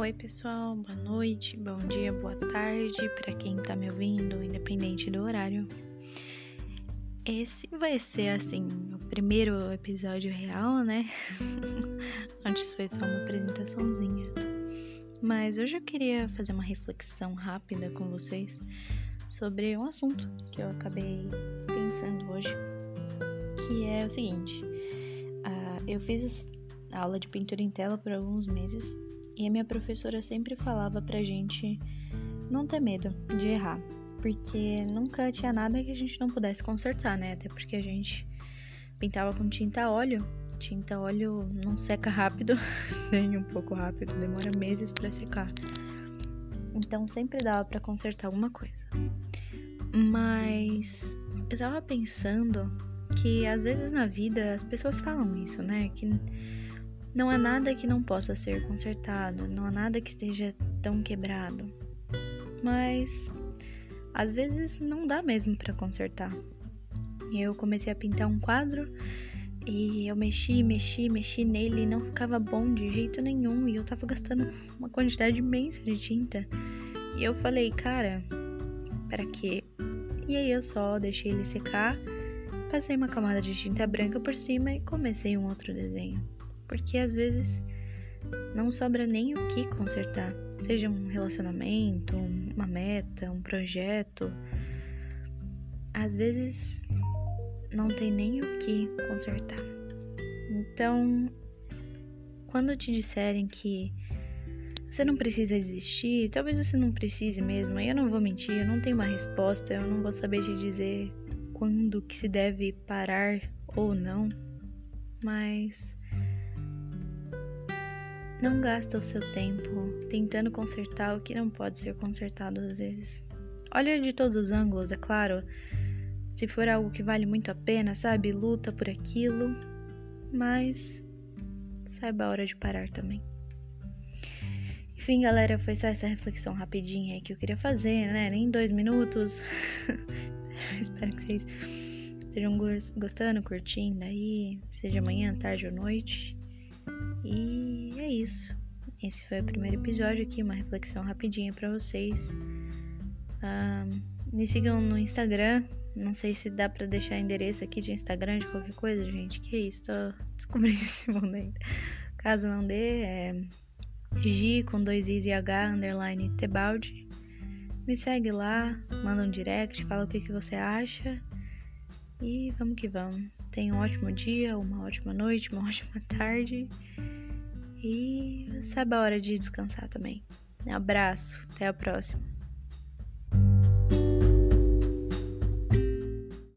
Oi, pessoal, boa noite, bom dia, boa tarde para quem tá me ouvindo, independente do horário. Esse vai ser assim, o primeiro episódio real, né? Antes foi só uma apresentaçãozinha. Mas hoje eu queria fazer uma reflexão rápida com vocês sobre um assunto que eu acabei pensando hoje, que é o seguinte: uh, eu fiz aula de pintura em tela por alguns meses e a minha professora sempre falava pra gente não ter medo de errar, porque nunca tinha nada que a gente não pudesse consertar, né? Até porque a gente pintava com tinta óleo. Tinta óleo não seca rápido, nem um pouco rápido, demora meses para secar. Então sempre dava para consertar alguma coisa. Mas eu tava pensando que às vezes na vida as pessoas falam isso, né? Que não há nada que não possa ser consertado, não há nada que esteja tão quebrado. Mas às vezes não dá mesmo para consertar. Eu comecei a pintar um quadro e eu mexi, mexi, mexi nele e não ficava bom de jeito nenhum e eu tava gastando uma quantidade imensa de tinta. E eu falei, cara, para quê? E aí eu só deixei ele secar, passei uma camada de tinta branca por cima e comecei um outro desenho porque às vezes não sobra nem o que consertar, seja um relacionamento, uma meta, um projeto. Às vezes não tem nem o que consertar. Então, quando te disserem que você não precisa desistir, talvez você não precise mesmo, eu não vou mentir, eu não tenho uma resposta, eu não vou saber te dizer quando que se deve parar ou não, mas não gasta o seu tempo tentando consertar o que não pode ser consertado às vezes. Olha de todos os ângulos, é claro. Se for algo que vale muito a pena, sabe? Luta por aquilo, mas saiba a hora de parar também. Enfim, galera, foi só essa reflexão rapidinha aí que eu queria fazer, né? Nem dois minutos. Espero que vocês estejam gostando, curtindo aí, seja manhã, tarde ou noite. E isso. Esse foi o primeiro episódio aqui, uma reflexão rapidinha para vocês. Me sigam no Instagram. Não sei se dá para deixar endereço aqui de Instagram de qualquer coisa, gente. Que isso, tô descobrindo esse mundo ainda. Caso não dê, é G com dois Is e H underline Tebaldi. Me segue lá, manda um direct, fala o que, que você acha. E vamos que vamos. Tenha um ótimo dia, uma ótima noite, uma ótima tarde. E saiba a hora de descansar também. Um abraço, até a próxima.